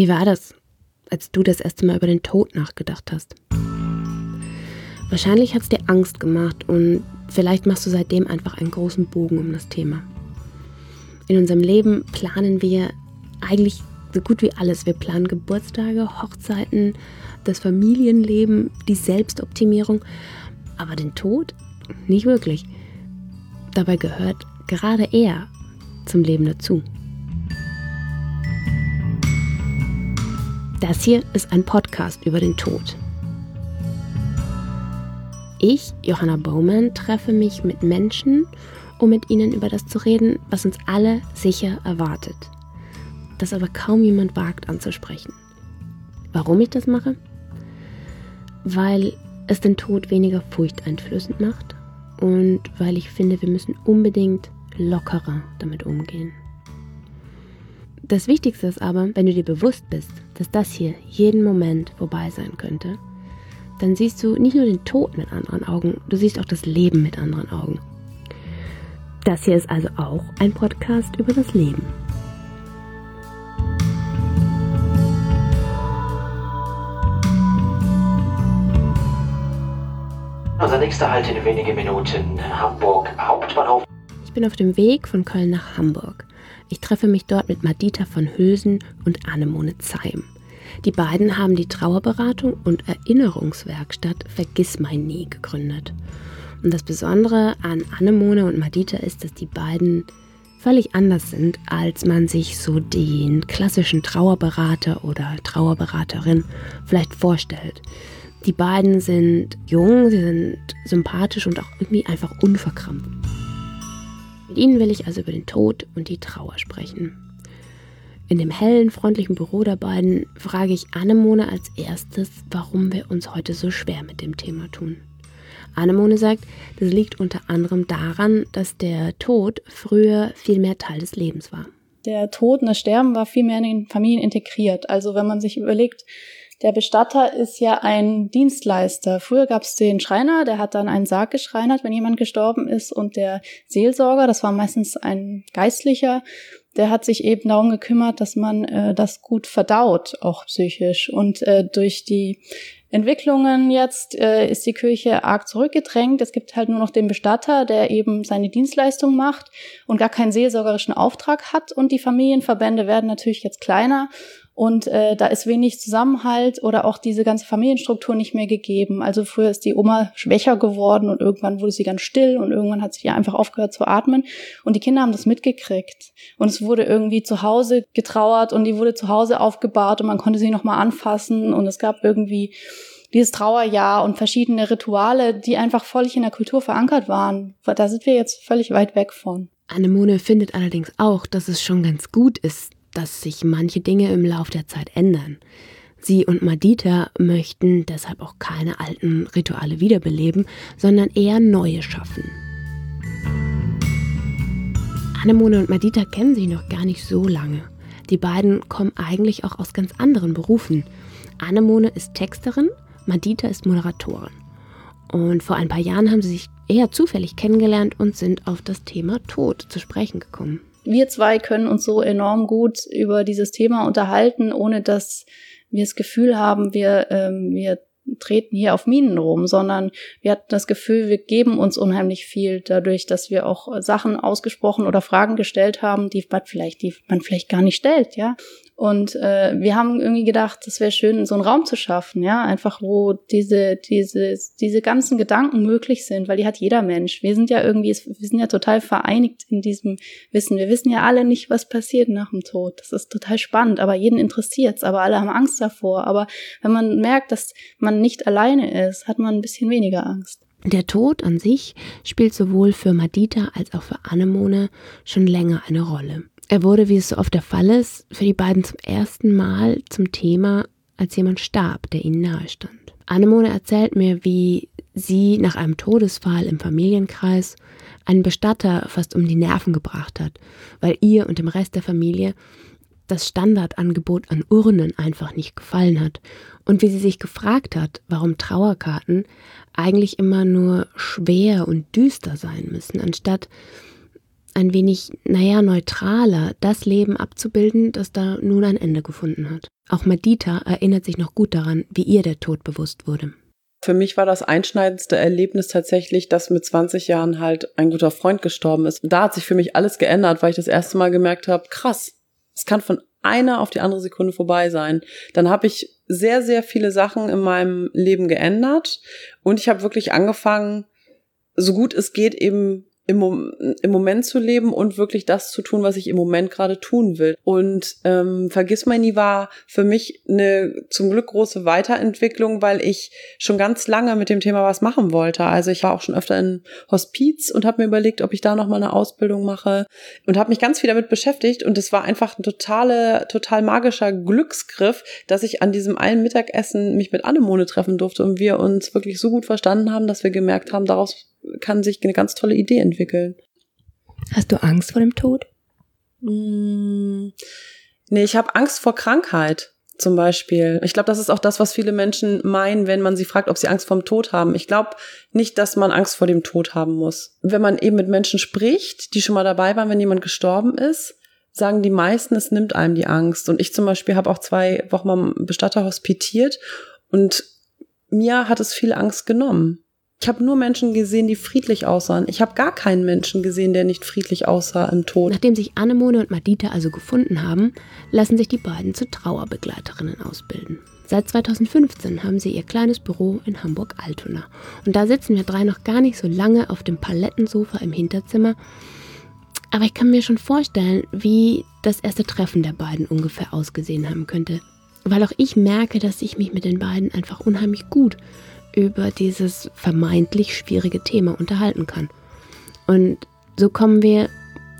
Wie war das, als du das erste Mal über den Tod nachgedacht hast? Wahrscheinlich hat es dir Angst gemacht und vielleicht machst du seitdem einfach einen großen Bogen um das Thema. In unserem Leben planen wir eigentlich so gut wie alles. Wir planen Geburtstage, Hochzeiten, das Familienleben, die Selbstoptimierung, aber den Tod nicht wirklich. Dabei gehört gerade er zum Leben dazu. Das hier ist ein Podcast über den Tod. Ich, Johanna Bowman, treffe mich mit Menschen, um mit ihnen über das zu reden, was uns alle sicher erwartet. Das aber kaum jemand wagt anzusprechen. Warum ich das mache? Weil es den Tod weniger furchteinflößend macht und weil ich finde, wir müssen unbedingt lockerer damit umgehen. Das Wichtigste ist aber, wenn du dir bewusst bist, dass das hier jeden Moment vorbei sein könnte, dann siehst du nicht nur den Tod mit anderen Augen, du siehst auch das Leben mit anderen Augen. Das hier ist also auch ein Podcast über das Leben. Unser nächster Halt in wenigen Minuten Hamburg Hauptbahnhof. Ich bin auf dem Weg von Köln nach Hamburg. Ich treffe mich dort mit Madita von Hülsen und Annemone Zeim. Die beiden haben die Trauerberatung und Erinnerungswerkstatt Vergiss mein Nie gegründet. Und das Besondere an Annemone und Madita ist, dass die beiden völlig anders sind, als man sich so den klassischen Trauerberater oder Trauerberaterin vielleicht vorstellt. Die beiden sind jung, sie sind sympathisch und auch irgendwie einfach unverkrampft. Mit ihnen will ich also über den Tod und die Trauer sprechen. In dem hellen, freundlichen Büro der beiden frage ich Annemone als erstes, warum wir uns heute so schwer mit dem Thema tun. Annemone sagt, das liegt unter anderem daran, dass der Tod früher viel mehr Teil des Lebens war. Der Tod und das Sterben war viel mehr in den Familien integriert. Also wenn man sich überlegt, der Bestatter ist ja ein Dienstleister. Früher gab es den Schreiner, der hat dann einen Sarg geschreinert, wenn jemand gestorben ist. Und der Seelsorger, das war meistens ein Geistlicher, der hat sich eben darum gekümmert, dass man äh, das gut verdaut, auch psychisch. Und äh, durch die Entwicklungen jetzt äh, ist die Kirche arg zurückgedrängt. Es gibt halt nur noch den Bestatter, der eben seine Dienstleistung macht und gar keinen seelsorgerischen Auftrag hat. Und die Familienverbände werden natürlich jetzt kleiner und äh, da ist wenig Zusammenhalt oder auch diese ganze Familienstruktur nicht mehr gegeben. Also früher ist die Oma schwächer geworden und irgendwann wurde sie ganz still und irgendwann hat sie ja einfach aufgehört zu atmen. Und die Kinder haben das mitgekriegt. Und es wurde irgendwie zu Hause getrauert und die wurde zu Hause aufgebahrt und man konnte sie nochmal anfassen und es gab irgendwie dieses Trauerjahr und verschiedene Rituale, die einfach völlig in der Kultur verankert waren. Da sind wir jetzt völlig weit weg von. Annemone findet allerdings auch, dass es schon ganz gut ist, dass sich manche Dinge im Lauf der Zeit ändern. Sie und Madita möchten deshalb auch keine alten Rituale wiederbeleben, sondern eher neue schaffen. Anemone und Madita kennen sich noch gar nicht so lange. Die beiden kommen eigentlich auch aus ganz anderen Berufen. Anemone ist Texterin, Madita ist Moderatorin. Und vor ein paar Jahren haben sie sich eher zufällig kennengelernt und sind auf das Thema Tod zu sprechen gekommen wir zwei können uns so enorm gut über dieses Thema unterhalten, ohne dass wir das Gefühl haben, wir, ähm, wir treten hier auf Minen rum, sondern wir hatten das Gefühl, wir geben uns unheimlich viel dadurch, dass wir auch Sachen ausgesprochen oder Fragen gestellt haben, die man vielleicht, die man vielleicht gar nicht stellt, ja. Und äh, wir haben irgendwie gedacht, es wäre schön, so einen Raum zu schaffen, ja, einfach wo diese, diese, diese ganzen Gedanken möglich sind, weil die hat jeder Mensch. Wir sind ja irgendwie, wir sind ja total vereinigt in diesem Wissen. Wir wissen ja alle nicht, was passiert nach dem Tod. Das ist total spannend, aber jeden interessiert's, aber alle haben Angst davor. Aber wenn man merkt, dass man nicht alleine ist, hat man ein bisschen weniger Angst. Der Tod an sich spielt sowohl für Madita als auch für Anemone schon länger eine Rolle. Er wurde, wie es so oft der Fall ist, für die beiden zum ersten Mal zum Thema, als jemand starb, der ihnen nahestand. Annemone erzählt mir, wie sie nach einem Todesfall im Familienkreis einen Bestatter fast um die Nerven gebracht hat, weil ihr und dem Rest der Familie das Standardangebot an Urnen einfach nicht gefallen hat und wie sie sich gefragt hat, warum Trauerkarten eigentlich immer nur schwer und düster sein müssen, anstatt ein wenig, naja, neutraler das Leben abzubilden, das da nun ein Ende gefunden hat. Auch Madita erinnert sich noch gut daran, wie ihr der Tod bewusst wurde. Für mich war das einschneidendste Erlebnis tatsächlich, dass mit 20 Jahren halt ein guter Freund gestorben ist. Da hat sich für mich alles geändert, weil ich das erste Mal gemerkt habe, krass, es kann von einer auf die andere Sekunde vorbei sein. Dann habe ich sehr, sehr viele Sachen in meinem Leben geändert und ich habe wirklich angefangen, so gut es geht, eben im, im Moment zu leben und wirklich das zu tun, was ich im Moment gerade tun will. Und ähm, Vergiss mal nie war für mich eine zum Glück große Weiterentwicklung, weil ich schon ganz lange mit dem Thema was machen wollte. Also ich war auch schon öfter in Hospiz und habe mir überlegt, ob ich da noch mal eine Ausbildung mache und habe mich ganz viel damit beschäftigt und es war einfach ein totale, total magischer Glücksgriff, dass ich an diesem einen Mittagessen mich mit Annemone treffen durfte und wir uns wirklich so gut verstanden haben, dass wir gemerkt haben, daraus kann sich eine ganz tolle Idee entwickeln. Hast du Angst vor dem Tod? Mmh, nee, ich habe Angst vor Krankheit zum Beispiel. Ich glaube, das ist auch das, was viele Menschen meinen, wenn man sie fragt, ob sie Angst vor dem Tod haben. Ich glaube nicht, dass man Angst vor dem Tod haben muss. Wenn man eben mit Menschen spricht, die schon mal dabei waren, wenn jemand gestorben ist, sagen die meisten, es nimmt einem die Angst. Und ich zum Beispiel habe auch zwei Wochen beim Bestatter hospitiert und mir hat es viel Angst genommen. Ich habe nur Menschen gesehen, die friedlich aussahen. Ich habe gar keinen Menschen gesehen, der nicht friedlich aussah im Tod. Nachdem sich Annemone und Madita also gefunden haben, lassen sich die beiden zu Trauerbegleiterinnen ausbilden. Seit 2015 haben sie ihr kleines Büro in Hamburg-Altona. Und da sitzen wir drei noch gar nicht so lange auf dem Palettensofa im Hinterzimmer. Aber ich kann mir schon vorstellen, wie das erste Treffen der beiden ungefähr ausgesehen haben könnte. Weil auch ich merke, dass ich mich mit den beiden einfach unheimlich gut über dieses vermeintlich schwierige Thema unterhalten kann. Und so kommen wir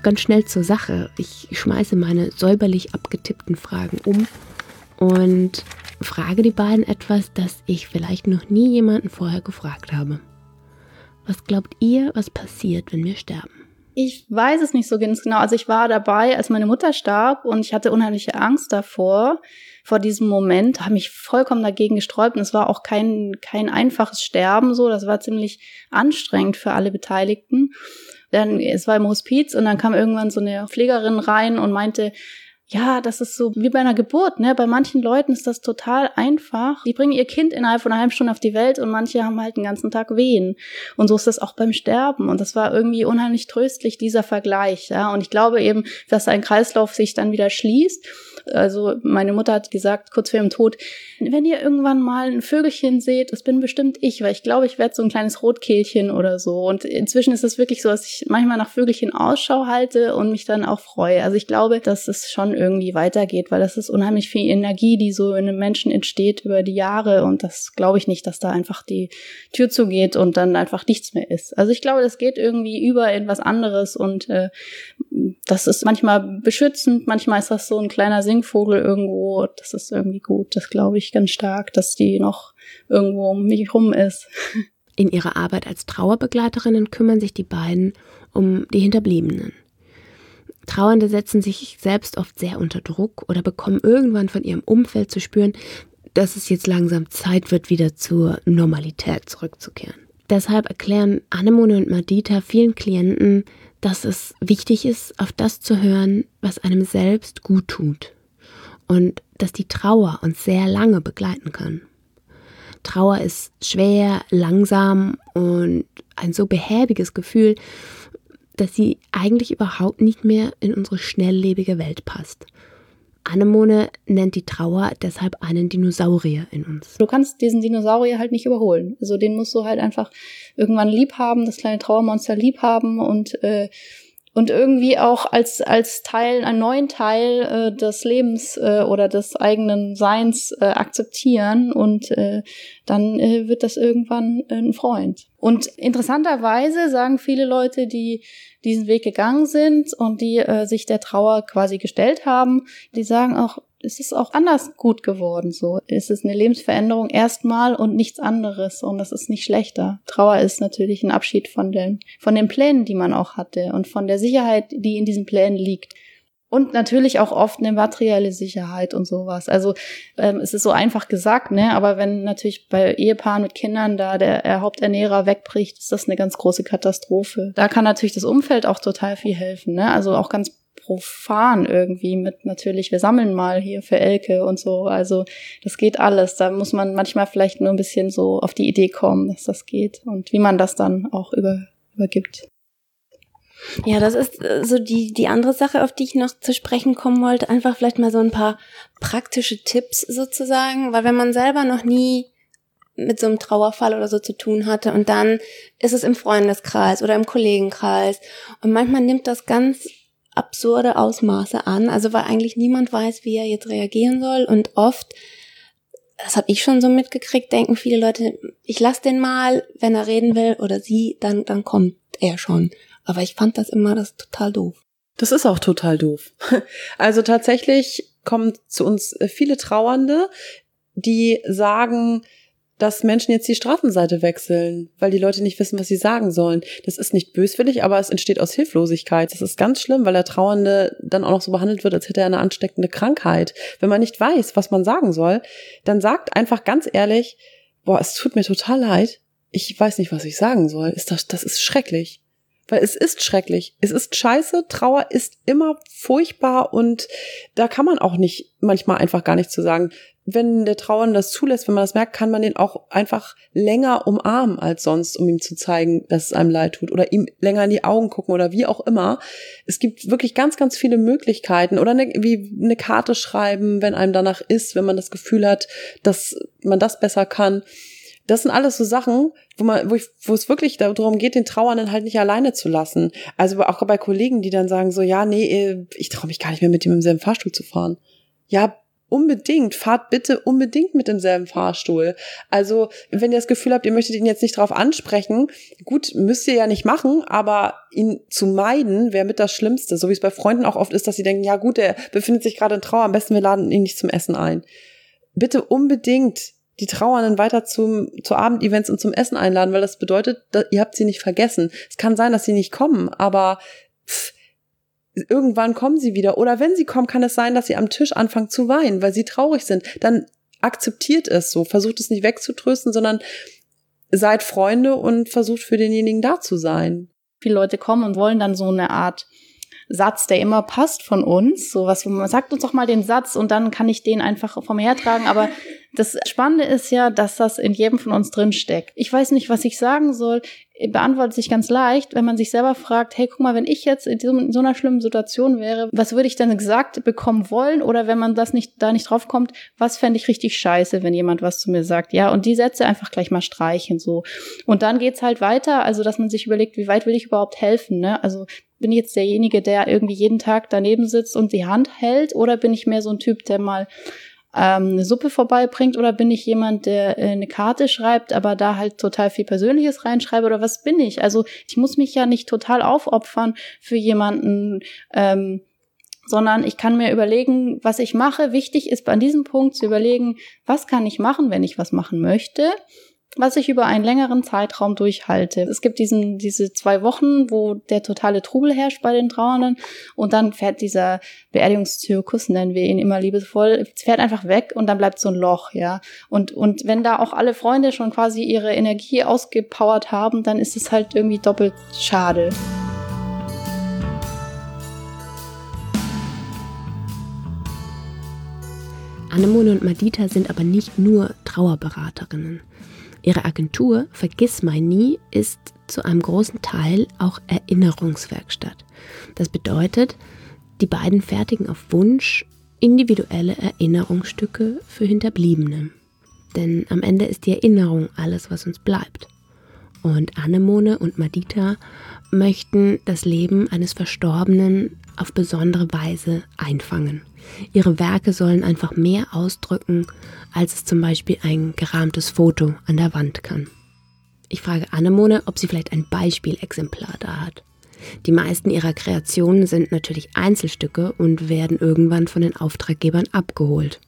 ganz schnell zur Sache. Ich schmeiße meine säuberlich abgetippten Fragen um und frage die beiden etwas, das ich vielleicht noch nie jemanden vorher gefragt habe. Was glaubt ihr, was passiert, wenn wir sterben? Ich weiß es nicht so ganz genau. Also ich war dabei, als meine Mutter starb und ich hatte unheimliche Angst davor vor diesem Moment, habe mich vollkommen dagegen gesträubt und es war auch kein, kein einfaches Sterben so, das war ziemlich anstrengend für alle Beteiligten. Dann, es war im Hospiz und dann kam irgendwann so eine Pflegerin rein und meinte, ja, das ist so wie bei einer Geburt, ne? Bei manchen Leuten ist das total einfach. Die bringen ihr Kind innerhalb von einer halben Stunde auf die Welt und manche haben halt den ganzen Tag Wehen. Und so ist das auch beim Sterben. Und das war irgendwie unheimlich tröstlich, dieser Vergleich, ja. Und ich glaube eben, dass ein Kreislauf sich dann wieder schließt also meine Mutter hat gesagt, kurz vor ihrem Tod, wenn ihr irgendwann mal ein Vögelchen seht, das bin bestimmt ich, weil ich glaube, ich werde so ein kleines Rotkehlchen oder so. Und inzwischen ist es wirklich so, dass ich manchmal nach Vögelchen Ausschau halte und mich dann auch freue. Also ich glaube, dass es schon irgendwie weitergeht, weil das ist unheimlich viel Energie, die so in einem Menschen entsteht über die Jahre. Und das glaube ich nicht, dass da einfach die Tür zugeht und dann einfach nichts mehr ist. Also ich glaube, das geht irgendwie über in was anderes und äh, das ist manchmal beschützend, manchmal ist das so ein kleiner Singvogel irgendwo. Das ist irgendwie gut. Das glaube ich ganz stark, dass die noch irgendwo um mich rum ist. In ihrer Arbeit als Trauerbegleiterinnen kümmern sich die beiden um die Hinterbliebenen. Trauernde setzen sich selbst oft sehr unter Druck oder bekommen irgendwann von ihrem Umfeld zu spüren, dass es jetzt langsam Zeit wird, wieder zur Normalität zurückzukehren. Deshalb erklären Anemone und Madita vielen Klienten, dass es wichtig ist, auf das zu hören, was einem selbst gut tut. Und dass die Trauer uns sehr lange begleiten kann. Trauer ist schwer, langsam und ein so behäbiges Gefühl, dass sie eigentlich überhaupt nicht mehr in unsere schnelllebige Welt passt. Anemone nennt die Trauer deshalb einen Dinosaurier in uns. Du kannst diesen Dinosaurier halt nicht überholen. Also den musst du halt einfach irgendwann lieb haben, das kleine Trauermonster lieb haben und äh, und irgendwie auch als als Teil, einen neuen Teil äh, des Lebens äh, oder des eigenen Seins äh, akzeptieren und äh, dann äh, wird das irgendwann ein Freund. Und interessanterweise sagen viele Leute, die diesen Weg gegangen sind und die äh, sich der Trauer quasi gestellt haben, die sagen auch, es ist auch anders gut geworden so. Es ist eine Lebensveränderung erstmal und nichts anderes und das ist nicht schlechter. Trauer ist natürlich ein Abschied von den, von den Plänen, die man auch hatte und von der Sicherheit, die in diesen Plänen liegt. Und natürlich auch oft eine materielle Sicherheit und sowas. Also ähm, es ist so einfach gesagt, ne? Aber wenn natürlich bei Ehepaaren mit Kindern da der, Haupternährer wegbricht, ist das eine ganz große Katastrophe. Da kann natürlich das Umfeld auch total viel helfen, ne? Also auch ganz profan irgendwie mit natürlich, wir sammeln mal hier für Elke und so. Also das geht alles. Da muss man manchmal vielleicht nur ein bisschen so auf die Idee kommen, dass das geht und wie man das dann auch über, übergibt. Ja, das ist äh, so die, die andere Sache, auf die ich noch zu sprechen kommen wollte. Einfach vielleicht mal so ein paar praktische Tipps sozusagen, weil wenn man selber noch nie mit so einem Trauerfall oder so zu tun hatte und dann ist es im Freundeskreis oder im Kollegenkreis und manchmal nimmt das ganz absurde Ausmaße an, also weil eigentlich niemand weiß, wie er jetzt reagieren soll und oft das habe ich schon so mitgekriegt, denken viele Leute, ich lass den mal, wenn er reden will oder sie, dann dann kommt er schon. Aber ich fand das immer das total doof. Das ist auch total doof. Also tatsächlich kommen zu uns äh, viele Trauernde, die sagen, dass Menschen jetzt die Straßenseite wechseln, weil die Leute nicht wissen, was sie sagen sollen. Das ist nicht böswillig, aber es entsteht aus Hilflosigkeit. Das ist ganz schlimm, weil der Trauernde dann auch noch so behandelt wird, als hätte er eine ansteckende Krankheit. Wenn man nicht weiß, was man sagen soll, dann sagt einfach ganz ehrlich, boah, es tut mir total leid. Ich weiß nicht, was ich sagen soll. Ist das, das ist schrecklich. Weil es ist schrecklich. Es ist scheiße. Trauer ist immer furchtbar und da kann man auch nicht manchmal einfach gar nichts zu sagen. Wenn der Trauernde das zulässt, wenn man das merkt, kann man den auch einfach länger umarmen als sonst, um ihm zu zeigen, dass es einem leid tut oder ihm länger in die Augen gucken oder wie auch immer. Es gibt wirklich ganz, ganz viele Möglichkeiten oder eine, wie eine Karte schreiben, wenn einem danach ist, wenn man das Gefühl hat, dass man das besser kann. Das sind alles so Sachen, wo man, wo, ich, wo es wirklich darum geht, den Trauernden halt nicht alleine zu lassen. Also auch bei Kollegen, die dann sagen so, ja, nee, äh, ich traue mich gar nicht mehr mit dem im selben Fahrstuhl zu fahren. Ja, unbedingt, fahrt bitte unbedingt mit demselben Fahrstuhl. Also, wenn ihr das Gefühl habt, ihr möchtet ihn jetzt nicht drauf ansprechen, gut, müsst ihr ja nicht machen, aber ihn zu meiden wäre mit das Schlimmste. So wie es bei Freunden auch oft ist, dass sie denken, ja gut, er befindet sich gerade in Trauer, am besten wir laden ihn nicht zum Essen ein. Bitte unbedingt die Trauernden weiter zum, zu Abendevents und zum Essen einladen, weil das bedeutet, ihr habt sie nicht vergessen. Es kann sein, dass sie nicht kommen, aber pff, irgendwann kommen sie wieder. Oder wenn sie kommen, kann es sein, dass sie am Tisch anfangen zu weinen, weil sie traurig sind. Dann akzeptiert es so, versucht es nicht wegzutrösten, sondern seid Freunde und versucht für denjenigen da zu sein. Viele Leute kommen und wollen dann so eine Art Satz, der immer passt von uns. So was, sagt uns doch mal den Satz und dann kann ich den einfach vom hertragen. Aber das Spannende ist ja, dass das in jedem von uns drin steckt. Ich weiß nicht, was ich sagen soll. Beantwortet sich ganz leicht, wenn man sich selber fragt, hey, guck mal, wenn ich jetzt in so einer schlimmen Situation wäre, was würde ich denn gesagt bekommen wollen? Oder wenn man das nicht, da nicht drauf kommt, was fände ich richtig scheiße, wenn jemand was zu mir sagt? Ja, und die Sätze einfach gleich mal streichen, so. Und dann geht's halt weiter, also, dass man sich überlegt, wie weit will ich überhaupt helfen, ne? Also, bin ich jetzt derjenige, der irgendwie jeden Tag daneben sitzt und die Hand hält? Oder bin ich mehr so ein Typ, der mal ähm, eine Suppe vorbeibringt oder bin ich jemand, der äh, eine Karte schreibt, aber da halt total viel Persönliches reinschreibe oder was bin ich? Also ich muss mich ja nicht total aufopfern für jemanden, ähm, sondern ich kann mir überlegen, was ich mache. Wichtig ist an diesem Punkt zu überlegen, was kann ich machen, wenn ich was machen möchte was ich über einen längeren Zeitraum durchhalte. Es gibt diesen, diese zwei Wochen, wo der totale Trubel herrscht bei den Trauernden und dann fährt dieser Beerdigungszirkus, nennen wir ihn immer liebevoll, fährt einfach weg und dann bleibt so ein Loch, ja. Und, und wenn da auch alle Freunde schon quasi ihre Energie ausgepowert haben, dann ist es halt irgendwie doppelt schade. Anemone und Madita sind aber nicht nur Trauerberaterinnen. Ihre Agentur Vergiss mein nie ist zu einem großen Teil auch Erinnerungswerkstatt. Das bedeutet, die beiden fertigen auf Wunsch individuelle Erinnerungsstücke für Hinterbliebene. Denn am Ende ist die Erinnerung alles, was uns bleibt. Und Anemone und Madita möchten das Leben eines Verstorbenen auf besondere Weise einfangen. Ihre Werke sollen einfach mehr ausdrücken, als es zum Beispiel ein gerahmtes Foto an der Wand kann. Ich frage Annemone, ob sie vielleicht ein Beispielexemplar da hat. Die meisten ihrer Kreationen sind natürlich Einzelstücke und werden irgendwann von den Auftraggebern abgeholt.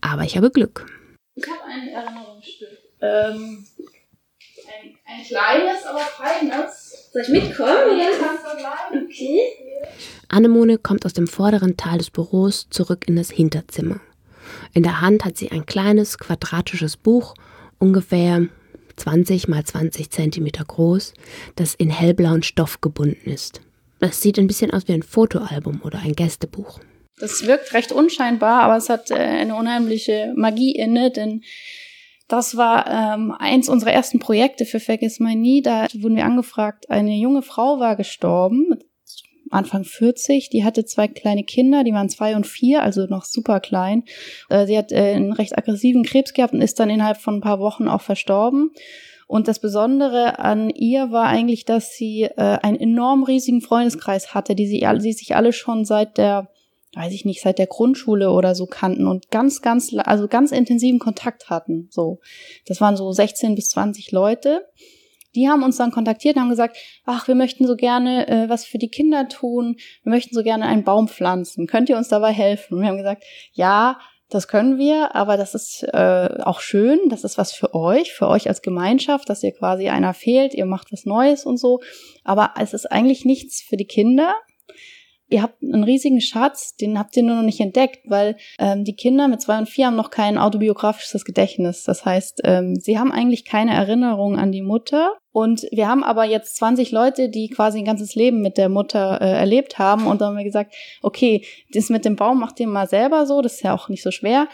Aber ich habe Glück. Ich habe ein Erinnerungsstück. Ähm, ein, ein kleines, aber feines. Soll ich mitkommen? Ja, kannst du bleiben. Okay. Annemone kommt aus dem vorderen Teil des Büros zurück in das Hinterzimmer. In der Hand hat sie ein kleines quadratisches Buch, ungefähr 20 mal 20 Zentimeter groß, das in hellblauen Stoff gebunden ist. Das sieht ein bisschen aus wie ein Fotoalbum oder ein Gästebuch. Das wirkt recht unscheinbar, aber es hat äh, eine unheimliche Magie inne, denn das war ähm, eins unserer ersten Projekte für Vergiss My Nie. Da wurden wir angefragt, eine junge Frau war gestorben, Anfang 40. Die hatte zwei kleine Kinder, die waren zwei und vier, also noch super klein. Äh, sie hat äh, einen recht aggressiven Krebs gehabt und ist dann innerhalb von ein paar Wochen auch verstorben. Und das Besondere an ihr war eigentlich, dass sie äh, einen enorm riesigen Freundeskreis hatte, die sie, die sich alle schon seit der, weiß ich nicht, seit der Grundschule oder so kannten und ganz, ganz, also ganz intensiven Kontakt hatten. So, das waren so 16 bis 20 Leute. Die haben uns dann kontaktiert und haben gesagt, ach, wir möchten so gerne äh, was für die Kinder tun, wir möchten so gerne einen Baum pflanzen. Könnt ihr uns dabei helfen? Und wir haben gesagt, ja, das können wir, aber das ist äh, auch schön, das ist was für euch, für euch als Gemeinschaft, dass ihr quasi einer fehlt, ihr macht was Neues und so. Aber es ist eigentlich nichts für die Kinder, ihr habt einen riesigen Schatz, den habt ihr nur noch nicht entdeckt, weil ähm, die Kinder mit zwei und vier haben noch kein autobiografisches Gedächtnis. Das heißt, ähm, sie haben eigentlich keine Erinnerung an die Mutter. Und wir haben aber jetzt 20 Leute, die quasi ein ganzes Leben mit der Mutter äh, erlebt haben. Und dann haben wir gesagt, okay, das mit dem Baum macht ihr mal selber so, das ist ja auch nicht so schwer.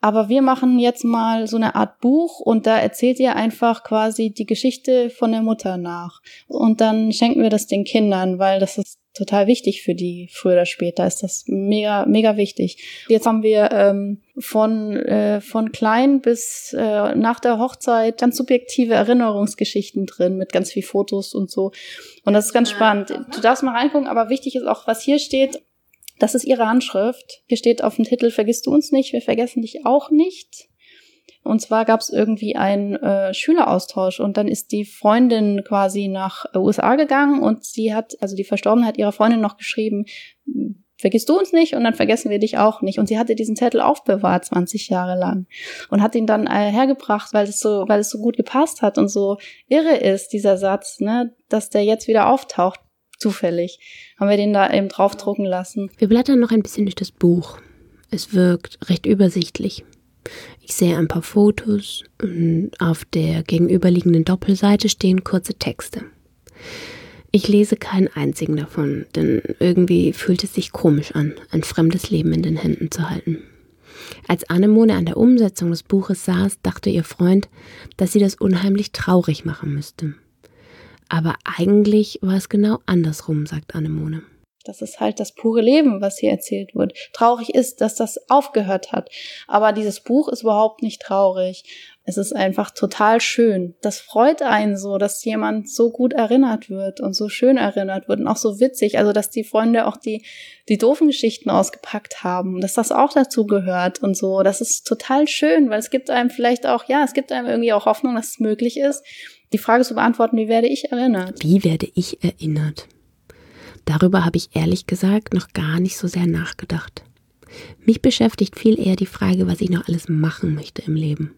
Aber wir machen jetzt mal so eine Art Buch und da erzählt ihr einfach quasi die Geschichte von der Mutter nach. Und dann schenken wir das den Kindern, weil das ist total wichtig für die. Früher oder später ist das mega, mega wichtig. Jetzt haben wir ähm, von, äh, von klein bis äh, nach der Hochzeit ganz subjektive Erinnerungsgeschichten drin mit ganz viel Fotos und so. Und das ist ganz spannend. Du darfst mal reingucken, aber wichtig ist auch, was hier steht. Das ist ihre Handschrift. Hier steht auf dem Titel, vergisst du uns nicht, wir vergessen dich auch nicht. Und zwar gab es irgendwie einen äh, Schüleraustausch und dann ist die Freundin quasi nach USA gegangen und sie hat, also die Verstorbene hat ihrer Freundin noch geschrieben, vergisst du uns nicht und dann vergessen wir dich auch nicht. Und sie hatte diesen Zettel aufbewahrt 20 Jahre lang und hat ihn dann äh, hergebracht, weil es so, weil es so gut gepasst hat und so irre ist, dieser Satz, ne, dass der jetzt wieder auftaucht, zufällig. Haben wir den da eben draufdrucken lassen. Wir blättern noch ein bisschen durch das Buch. Es wirkt recht übersichtlich. Ich sehe ein paar Fotos und auf der gegenüberliegenden Doppelseite stehen kurze Texte. Ich lese keinen einzigen davon, denn irgendwie fühlt es sich komisch an, ein fremdes Leben in den Händen zu halten. Als Annemone an der Umsetzung des Buches saß, dachte ihr Freund, dass sie das unheimlich traurig machen müsste. Aber eigentlich war es genau andersrum, sagt Annemone. Das ist halt das pure Leben, was hier erzählt wird. Traurig ist, dass das aufgehört hat. Aber dieses Buch ist überhaupt nicht traurig. Es ist einfach total schön. Das freut einen so, dass jemand so gut erinnert wird und so schön erinnert wird und auch so witzig. Also, dass die Freunde auch die, die doofen Geschichten ausgepackt haben, dass das auch dazu gehört und so. Das ist total schön, weil es gibt einem vielleicht auch, ja, es gibt einem irgendwie auch Hoffnung, dass es möglich ist, die Frage zu beantworten, wie werde ich erinnert? Wie werde ich erinnert? Darüber habe ich ehrlich gesagt noch gar nicht so sehr nachgedacht. Mich beschäftigt viel eher die Frage, was ich noch alles machen möchte im Leben.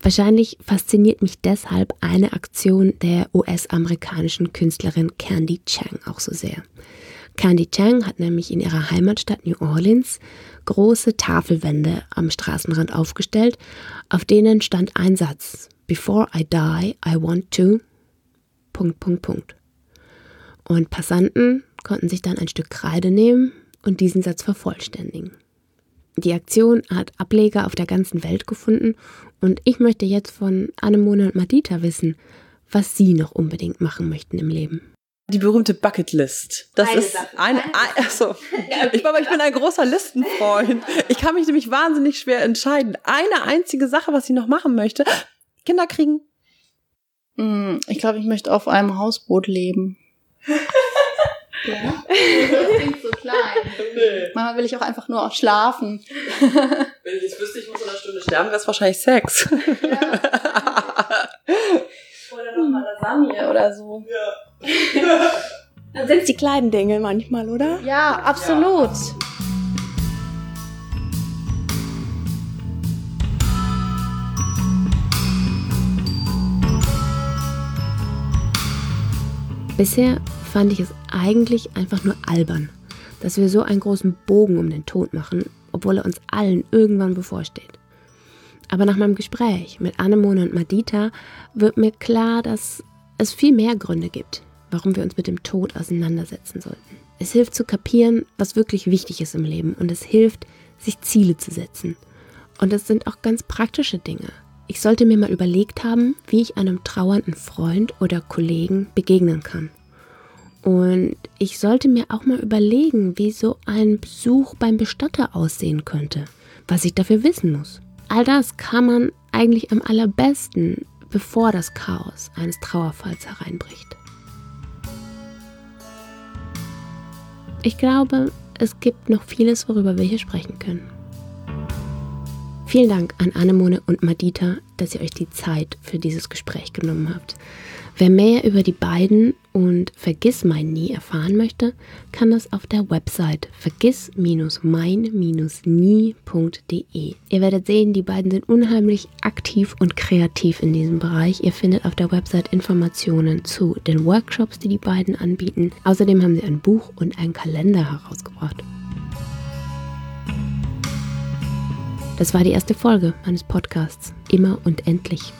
Wahrscheinlich fasziniert mich deshalb eine Aktion der US-amerikanischen Künstlerin Candy Chang auch so sehr. Candy Chang hat nämlich in ihrer Heimatstadt New Orleans große Tafelwände am Straßenrand aufgestellt, auf denen stand ein Satz: Before I die, I want to. Punkt, Punkt, Punkt. Und Passanten konnten sich dann ein Stück Kreide nehmen und diesen Satz vervollständigen. Die Aktion hat Ableger auf der ganzen Welt gefunden und ich möchte jetzt von Annemone und Madita wissen, was sie noch unbedingt machen möchten im Leben. Die berühmte Bucketlist. Das eine ist Sache. eine, eine also, ich, aber ich bin ein großer Listenfreund. Ich kann mich nämlich wahnsinnig schwer entscheiden. Eine einzige Sache, was ich noch machen möchte, Kinder kriegen. Hm, ich glaube, ich möchte auf einem Hausboot leben. Ja. Das klingt so klein. Nee. Manchmal will ich auch einfach nur auch schlafen. Wenn ich jetzt wüsste, ich muss in einer Stunde sterben, wäre es wahrscheinlich Sex. Ja. Oder noch mal Lasagne oder so. Ja. Dann sind es die kleinen Dinge manchmal, oder? Ja, absolut. Ja. Bisher fand ich es eigentlich einfach nur albern, dass wir so einen großen Bogen um den Tod machen, obwohl er uns allen irgendwann bevorsteht. Aber nach meinem Gespräch mit Annemone und Madita wird mir klar, dass es viel mehr Gründe gibt, warum wir uns mit dem Tod auseinandersetzen sollten. Es hilft zu kapieren, was wirklich wichtig ist im Leben und es hilft, sich Ziele zu setzen. Und es sind auch ganz praktische Dinge. Ich sollte mir mal überlegt haben, wie ich einem trauernden Freund oder Kollegen begegnen kann. Und ich sollte mir auch mal überlegen, wie so ein Besuch beim Bestatter aussehen könnte, was ich dafür wissen muss. All das kann man eigentlich am allerbesten, bevor das Chaos eines Trauerfalls hereinbricht. Ich glaube, es gibt noch vieles, worüber wir hier sprechen können. Vielen Dank an Annemone und Madita, dass ihr euch die Zeit für dieses Gespräch genommen habt. Wer mehr über die beiden und Vergiss mein Nie erfahren möchte, kann das auf der Website vergiss-mein-nie.de. Ihr werdet sehen, die beiden sind unheimlich aktiv und kreativ in diesem Bereich. Ihr findet auf der Website Informationen zu den Workshops, die die beiden anbieten. Außerdem haben sie ein Buch und einen Kalender herausgebracht. Das war die erste Folge meines Podcasts Immer und endlich.